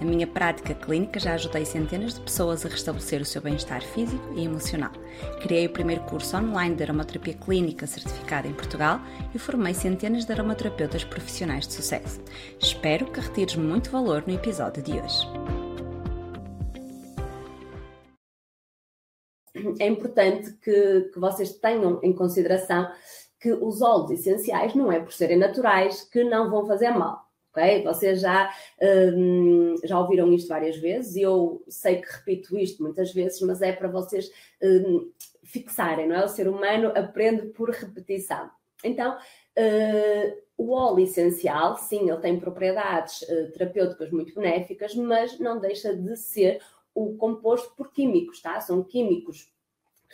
Na minha prática clínica já ajudei centenas de pessoas a restabelecer o seu bem-estar físico e emocional. Criei o primeiro curso online de aromaterapia clínica certificado em Portugal e formei centenas de aromaterapeutas profissionais de sucesso. Espero que retires muito valor no episódio de hoje. É importante que, que vocês tenham em consideração que os óleos essenciais não é por serem naturais que não vão fazer mal ok? Vocês já, um, já ouviram isto várias vezes e eu sei que repito isto muitas vezes, mas é para vocês um, fixarem, não é? O ser humano aprende por repetição. Então, uh, o óleo essencial, sim, ele tem propriedades uh, terapêuticas muito benéficas, mas não deixa de ser o composto por químicos, tá? São químicos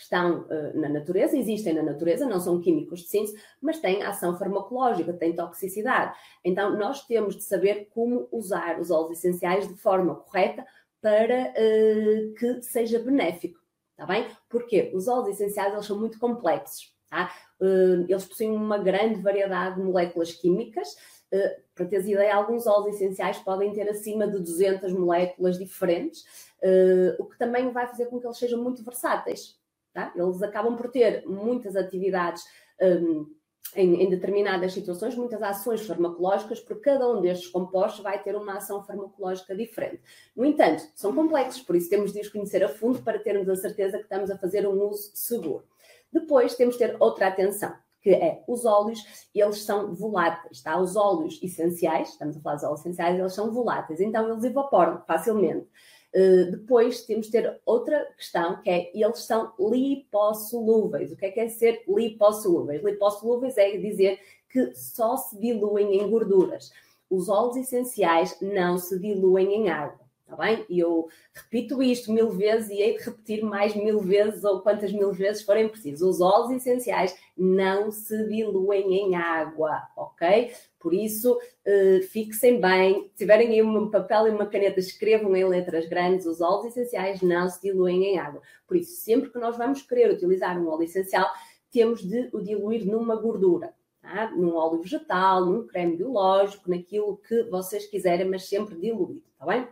estão uh, na natureza, existem na natureza, não são químicos de síntese, mas têm ação farmacológica, têm toxicidade. Então, nós temos de saber como usar os óleos essenciais de forma correta para uh, que seja benéfico, está bem? Porque os óleos essenciais eles são muito complexos, tá? Uh, eles possuem uma grande variedade de moléculas químicas, Uh, para teres ideia, alguns óleos essenciais podem ter acima de 200 moléculas diferentes, uh, o que também vai fazer com que eles sejam muito versáteis. Tá? Eles acabam por ter muitas atividades um, em, em, determinadas situações, muitas ações farmacológicas, porque cada um destes compostos vai ter uma ação farmacológica diferente. No entanto, são complexos, por isso temos de os conhecer a fundo para termos a certeza que estamos a fazer um uso seguro. Depois temos de ter outra atenção, que é os óleos, eles são voláteis, tá? Os óleos essenciais, estamos a falar dos óleos essenciais, eles são voláteis, então eles evaporam facilmente. Uh, depois temos de ter outra questão que é eles são lipossolúveis. O que é que é ser lipossolúveis? Lipossolúveis é dizer que só se diluem em gorduras. Os óleos essenciais não se diluem em água. Está bem? E eu repito isto mil vezes e hei de repetir mais mil vezes ou quantas mil vezes forem precisos. Os óleos essenciais não se diluem em água, ok? Por isso, uh, fixem bem. Se tiverem aí um papel e uma caneta, escrevam em letras grandes: os óleos essenciais não se diluem em água. Por isso, sempre que nós vamos querer utilizar um óleo essencial, temos de o diluir numa gordura. Tá? Num óleo vegetal, num creme biológico, naquilo que vocês quiserem, mas sempre diluído, está bem?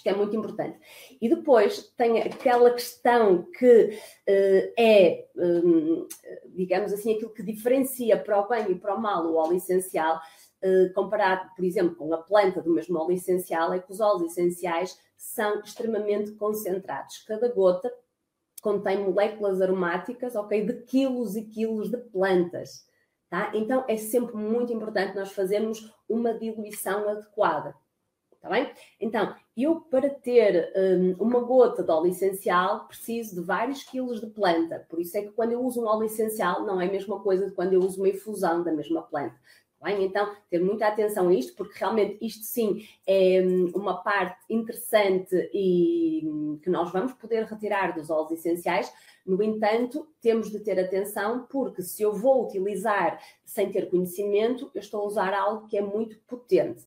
Isto é muito importante. E depois tem aquela questão que uh, é, um, digamos assim, aquilo que diferencia para o bem e para o mal o óleo essencial, uh, comparado, por exemplo, com a planta do mesmo óleo essencial, é que os óleos essenciais são extremamente concentrados. Cada gota contém moléculas aromáticas, ok, de quilos e quilos de plantas. Tá? Então é sempre muito importante nós fazermos uma diluição adequada. Está bem? Então, eu para ter um, uma gota de óleo essencial preciso de vários quilos de planta. Por isso é que quando eu uso um óleo essencial não é a mesma coisa de quando eu uso uma infusão da mesma planta. Tá bem? Então, ter muita atenção a isto, porque realmente isto sim é hum, uma parte interessante e hum, que nós vamos poder retirar dos óleos essenciais. No entanto, temos de ter atenção, porque se eu vou utilizar sem ter conhecimento, eu estou a usar algo que é muito potente.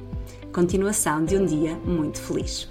continuação de um dia muito feliz.